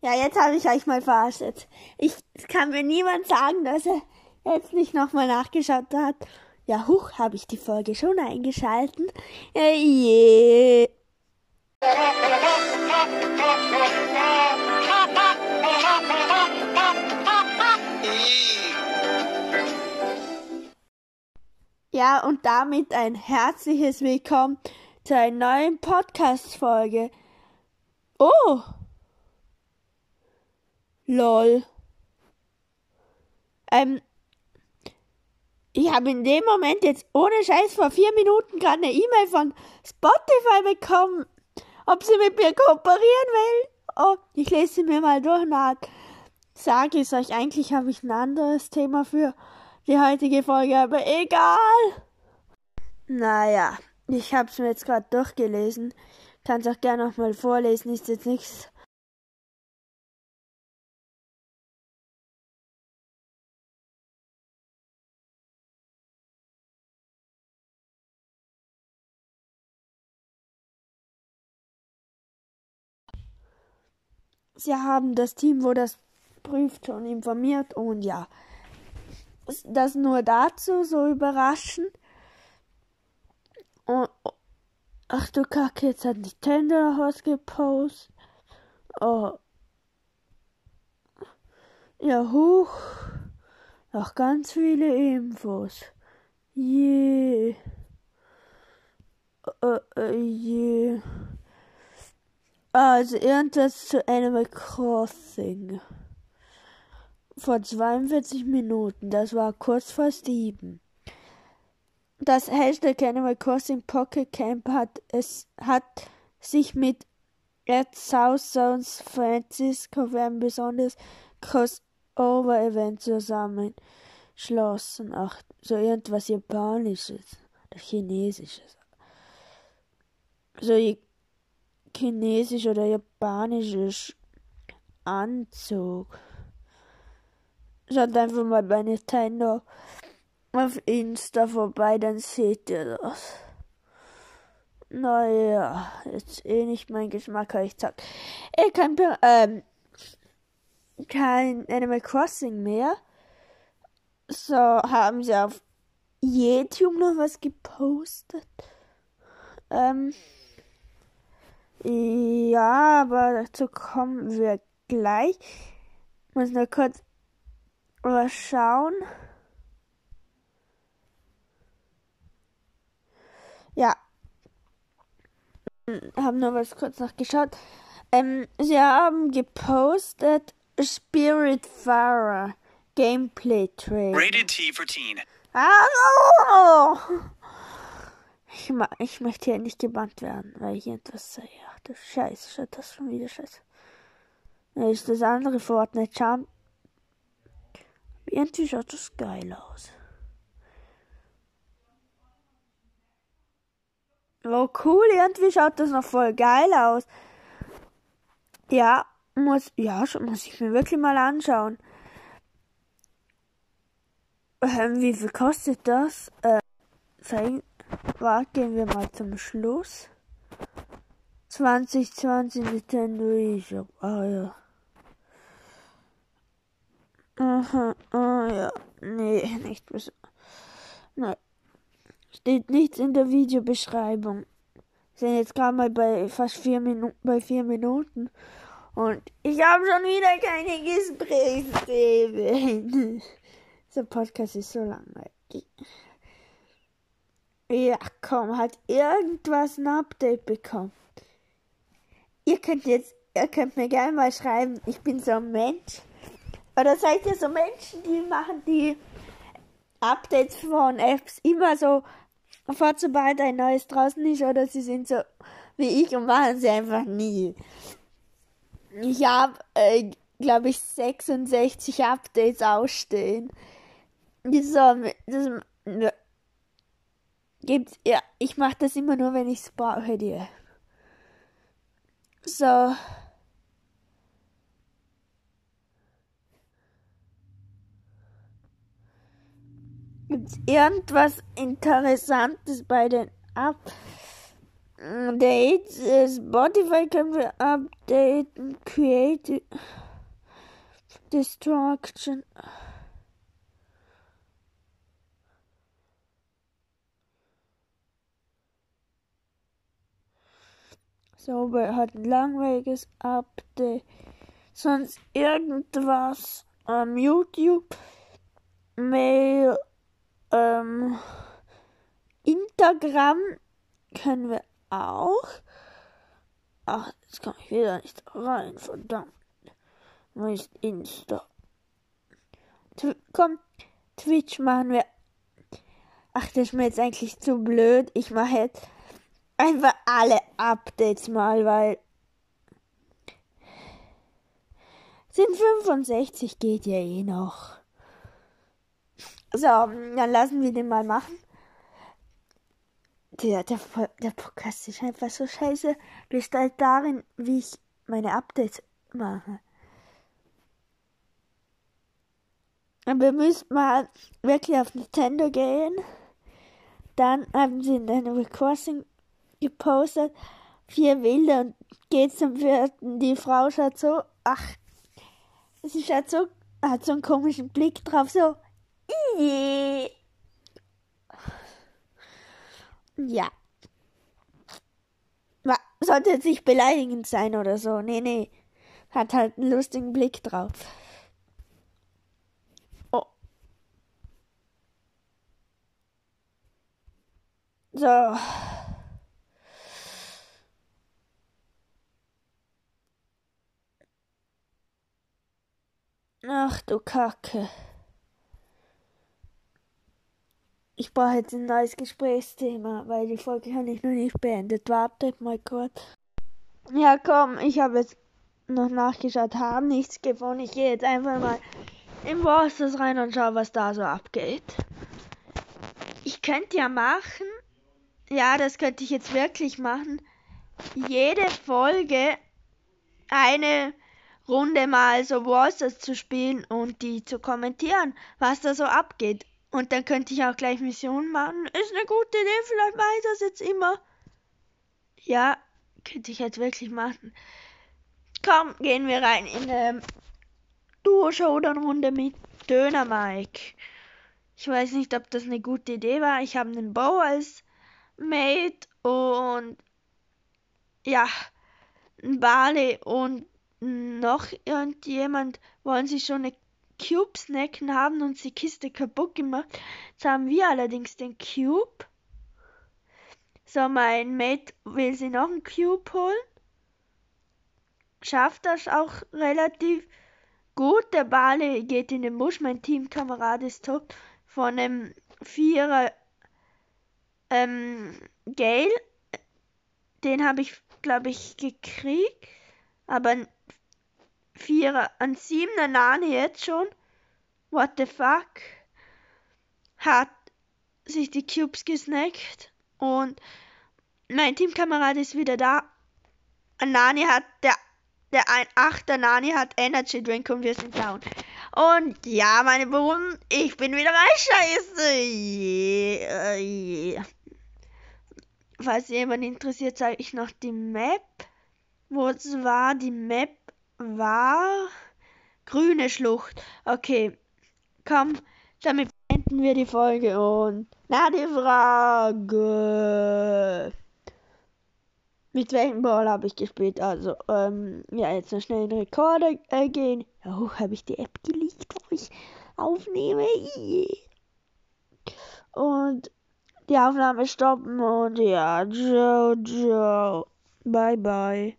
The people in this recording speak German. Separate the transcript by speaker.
Speaker 1: Ja, jetzt habe ich euch mal verarscht. Ich kann mir niemand sagen, dass er jetzt nicht nochmal nachgeschaut hat. Ja, huch, habe ich die Folge schon eingeschalten. Äh, yeah. Ja, und damit ein herzliches Willkommen zu einer neuen Podcast-Folge. Oh! Lol. Ähm, ich habe in dem Moment jetzt ohne Scheiß vor vier Minuten gerade eine E-Mail von Spotify bekommen, ob sie mit mir kooperieren will. Oh, ich lese sie mir mal durch und sage es euch. Eigentlich habe ich ein anderes Thema für die heutige Folge, aber egal. Naja, ich habe es mir jetzt gerade durchgelesen. Kann es auch gerne nochmal vorlesen, ist jetzt nichts Sie haben das Team, wo das prüft, schon informiert und ja. Das nur dazu, so überraschend. Und, ach du Kacke, jetzt hat Nintendo noch was gepostet. Oh. Ja, hoch. Noch ganz viele Infos. Je. Yeah. Uh, uh, yeah. Also irgendwas zu Animal Crossing. Vor 42 Minuten, das war kurz vor sieben. Das Hashtag Animal Crossing Pocket Camp hat es hat sich mit Ed South Zones Francisco für ein besonderes Crossover-Event zusammenschlossen. Ach, so irgendwas Japanisches oder Chinesisches. So chinesisch oder japanisches Anzug. Schaut einfach mal bei Nintendo auf Insta vorbei, dann seht ihr das. Naja, jetzt eh nicht mein Geschmack, habe ich gesagt. Eh, kein, ähm, kein Animal Crossing mehr. So haben sie auf YouTube noch was gepostet. Ähm, ja, aber dazu kommen wir gleich. Ich muss nur kurz was schauen. Ja. Haben nur was kurz nachgeschaut. Ähm, sie haben gepostet Spiritfarer Gameplay Trailer. Rated T for Teen. Ah, ich, ich möchte hier nicht gebannt werden, weil ich etwas sehe. Ach du Scheiße, schaut das schon wieder scheiße. Da ist das andere Fortnite Charm. Irgendwie schaut das geil aus. Oh cool, irgendwie schaut das noch voll geil aus. Ja, muss, ja, muss ich mir wirklich mal anschauen. Ähm, wie viel kostet das? Äh, zeigen, Warte, gehen wir mal zum Schluss. 2020 Nintendo eShop. Ah ja. Aha, ah ja. Nee, nicht. Nein. Steht nichts in der Videobeschreibung. Sind jetzt gerade mal bei fast vier Minuten bei vier Minuten. Und ich habe schon wieder keine Gesprächsthemen. Dieser Podcast ist so langweilig. Ja, komm, hat irgendwas ein Update bekommen. Ihr könnt jetzt, ihr könnt mir gerne mal schreiben, ich bin so ein Mensch. Oder seid ihr so Menschen, die machen die Updates von Apps immer so, sofort sobald ein neues draußen ist, oder sie sind so wie ich und machen sie einfach nie. Ich habe, äh, glaube ich, 66 Updates ausstehen. So, das, gibt's, ja, ich mache das immer nur, wenn ich es brauche dir. So. Gibt's irgendwas Interessantes bei den Ab Dates, äh, Spotify können wir updaten, Creative Destruction. So, wir hatten langweiliges Update. Sonst irgendwas am YouTube, Mail, ähm, Instagram können wir auch. Ach, jetzt komme ich wieder nicht rein, verdammt. Wo ist Insta? Tw komm, Twitch machen wir. Ach, das ist mir jetzt eigentlich zu blöd. Ich mache jetzt einfach alle Updates mal, weil sind 65 geht ja eh noch. So, dann lassen wir den mal machen. Der, der, der Podcast ist einfach so scheiße. Besteht darin, wie ich meine Updates mache. Und wir müssen mal wirklich auf Nintendo gehen. Dann haben sie in Animal Gepostet. Vier Bilder und geht zum vierten. Die Frau schaut so, ach, sie schaut so, hat so einen komischen Blick drauf, so, ja. Sollte jetzt nicht beleidigend sein oder so. Nee, nee. Hat halt einen lustigen Blick drauf. Oh. So. Ach du Kacke. Ich brauche jetzt ein neues Gesprächsthema, weil die Folge habe ich noch nicht beendet. Wartet mal kurz. Ja, komm, ich habe jetzt noch nachgeschaut, habe nichts gefunden. Ich gehe jetzt einfach mal in Wursters rein und schaue, was da so abgeht. Ich könnte ja machen, ja, das könnte ich jetzt wirklich machen, jede Folge eine Runde mal so Wars zu spielen und die zu kommentieren, was da so abgeht. Und dann könnte ich auch gleich Missionen machen. Ist eine gute Idee, vielleicht mache ich das jetzt immer. Ja, könnte ich jetzt wirklich machen. Komm, gehen wir rein in eine Duo-Showdown-Runde mit Döner Mike. Ich weiß nicht, ob das eine gute Idee war. Ich habe einen Bow als Mate und ja, ein Bale und noch irgendjemand wollen sie schon eine Cube snacken haben uns die Kiste kaputt gemacht. Jetzt haben wir allerdings den Cube. So, mein Mate will sie noch einen Cube holen. Schafft das auch relativ gut. Der Bale geht in den Busch. Mein Teamkamerad ist tot. Von einem Vierer ähm, Gale. Den habe ich, glaube ich, gekriegt. Aber Vierer, an siebener Nane jetzt schon. What the fuck? Hat sich die Cubes gesnackt und mein Teamkamerad ist wieder da. Nani hat, der, der ein Achter Nani hat Energy Drink und wir sind down. Und ja, meine Buben, ich bin wieder mal scheiße. Yeah, yeah. Falls jemand interessiert, zeige ich noch die Map. Wo war, die Map war grüne Schlucht. Okay, komm, damit beenden wir die Folge und na die Frage. Mit welchem Ball habe ich gespielt? Also, ähm, ja, jetzt noch schnell in den Rekorder äh, gehen. Oh, habe ich die App gelegt, wo ich aufnehme. Und die Aufnahme stoppen und ja, ciao. Bye, bye.